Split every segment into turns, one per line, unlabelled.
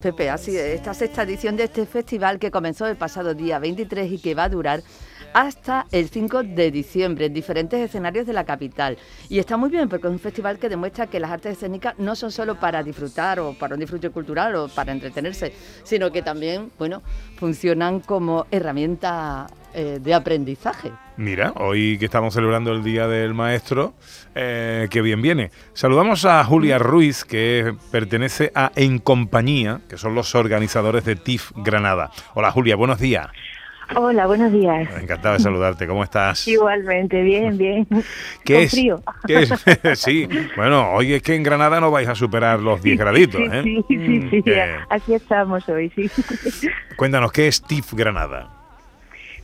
Pepe, así esta sexta edición de este festival que comenzó el pasado día 23 y que va a durar hasta el 5 de diciembre en diferentes escenarios de la capital. Y está muy bien porque es un festival que demuestra que las artes escénicas no son solo para disfrutar o para un disfrute cultural o para entretenerse, sino que también, bueno, funcionan como herramienta eh, de aprendizaje.
Mira, hoy que estamos celebrando el Día del Maestro, eh, qué bien viene. Saludamos a Julia Ruiz, que pertenece a En Compañía, que son los organizadores de TIF Granada. Hola Julia, buenos días.
Hola, buenos días.
Encantado de saludarte, ¿cómo estás?
Igualmente, bien, bien.
¿Qué
Con
es?
frío.
¿Qué es? sí, bueno, hoy es que en Granada no vais a superar los 10 graditos,
Sí,
¿eh?
sí, sí,
Mm,
sí,
que-
Aquí estamos hoy, sí.
Cuéntanos, ¿qué es TIF Granada?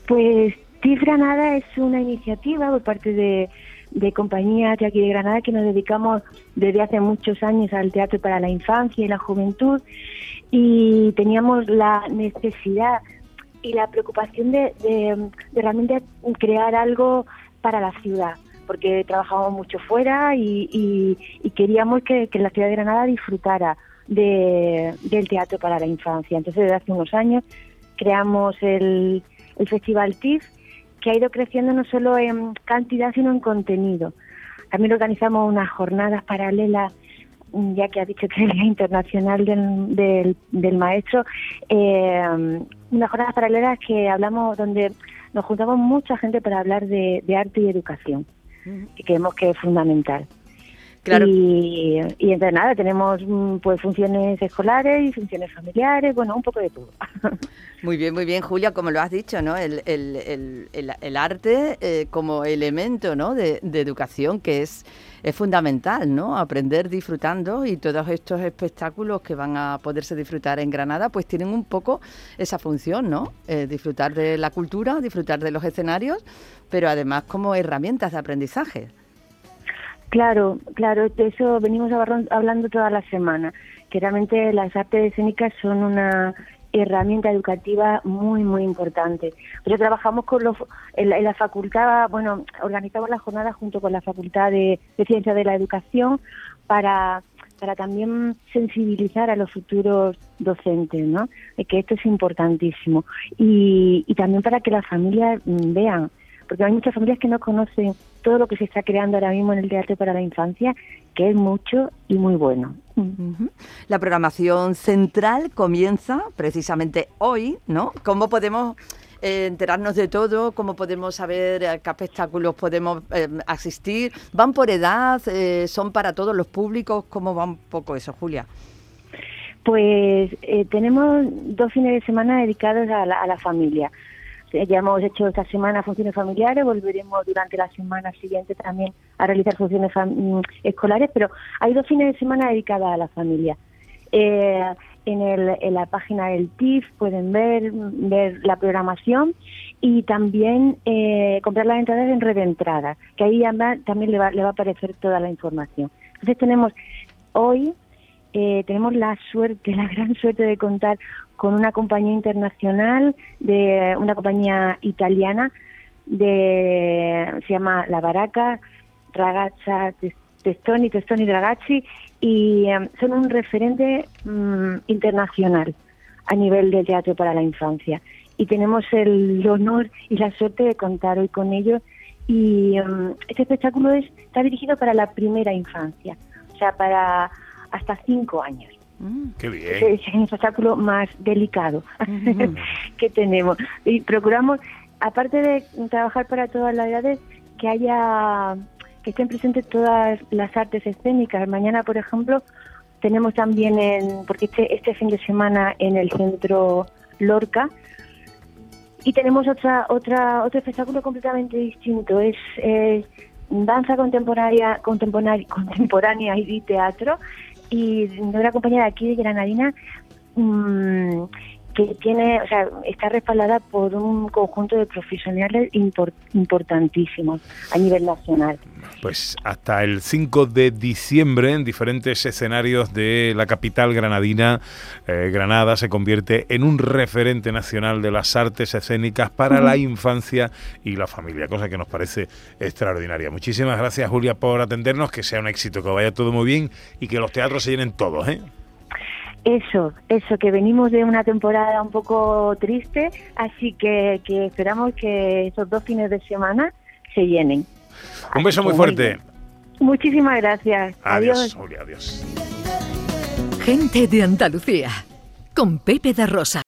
Pues TIF Granada es una iniciativa por parte de, de compañías de aquí de Granada que nos dedicamos desde hace muchos años al teatro para la infancia y la juventud y teníamos la necesidad y la preocupación de, realmente crear algo para la ciudad porque trabajamos mucho fuera y queríamos que, que la ciudad de Granada disfrutara de- del teatro para la infancia. Entonces, desde hace unos años creamos el, el Festival TIF, que ha ido creciendo no solo en cantidad, sino en contenido. También organizamos unas jornadas paralelas, mm, ya que ha dicho que es el Día Internacional del, del, del Maestro, eh, unas jornadas paralelas que hablamos, donde nos juntamos mucha gente para hablar de, de arte y educación, que creemos que es fundamental.
Claro.
Y, y entonces nada, tenemos mm, pues funciones escolares y funciones familiares, bueno, un poco de todo.
Muy bien, muy bien, Julia, como lo has dicho, ¿no? El, el- el- el- el arte eh, como elemento, ¿no? De, de educación que es, es fundamental, ¿no? Aprender disfrutando y todos estos espectáculos que van a poderse disfrutar en Granada, pues tienen un poco esa función, ¿no? Eh, disfrutar de la cultura, disfrutar de los escenarios, pero además como herramientas de aprendizaje.
Claro, claro, de eso venimos hablando- toda la semana, que realmente las artes escénicas son una herramienta educativa muy, muy importante. Pero trabajamos con los, en, la, facultad, bueno, organizamos la jornada junto con la Facultad de, de Ciencias de la Educación para, para también sensibilizar a los futuros docentes, ¿no? Que esto es importantísimo. Y, y también para que las familias mm, vean porque hay muchas familias que no conocen todo lo que se está creando ahora mismo en el teatro para la infancia, que es mucho y muy bueno.
La programación central comienza precisamente hoy, ¿no? ¿Cómo podemos eh, enterarnos de todo? ¿Cómo podemos saber a qué espectáculos podemos eh, asistir? ¿Van por edad? Eh, ¿Son para todos los públicos? ¿Cómo va un poco eso, Julia?
Pues eh, tenemos dos fines de semana dedicados a la, a la familia. Ya hemos hecho esta semana funciones familiares, volveremos durante la semana siguiente también a realizar funciones mm, escolares, pero hay dos fines de semana dedicados a la familia. Eh, en, el, en la página del TIF pueden ver, ver la programación y también eh, comprar las entradas en red de entradas, que ahí también le va, le va a aparecer toda la información. Entonces tenemos hoy eh, tenemos la suerte, la gran suerte de contar con una compañía internacional, de una compañía italiana, de se llama La Baraca, Ragazza Tes- Testoni, Testoni Ragazzi, y eh, son un referente mm, internacional a nivel del teatro para la infancia. Y tenemos el honor y la suerte de contar hoy con ellos. Y mm, este espectáculo es, está dirigido para la primera infancia, o sea, para hasta cinco años.
Mm.
Qué bien.
Es el espectáculo más delicado que tenemos. Y procuramos, aparte de trabajar para todas las edades, que haya que estén presentes todas las artes escénicas. Mañana, por ejemplo, tenemos también, en, porque este, este fin de semana en el centro Lorca, y tenemos otra, otra, otro espectáculo completamente distinto. Es eh, danza contemporánea, contemporánea, contemporánea y teatro, y de una compañía de aquí de Granadina mm, que tiene, o sea, está respaldada por un conjunto de profesionales impor- importantísimos a nivel nacional.
Pues hasta el 5 de diciembre en diferentes escenarios de la capital granadina, eh, Granada se convierte en un referente nacional de las artes escénicas para la infancia y la familia, cosa que nos parece extraordinaria. Muchísimas gracias Julia por atendernos, que sea un éxito, que vaya todo muy bien y que los teatros se llenen todos. ¿eh?
Eso, eso, que venimos de una temporada un poco triste, así que, que esperamos que esos dos fines de semana se llenen.
Un beso muy fuerte.
Muchísimas gracias.
Adiós, adiós.
Gente de Andalucía, con Pepe da Rosa.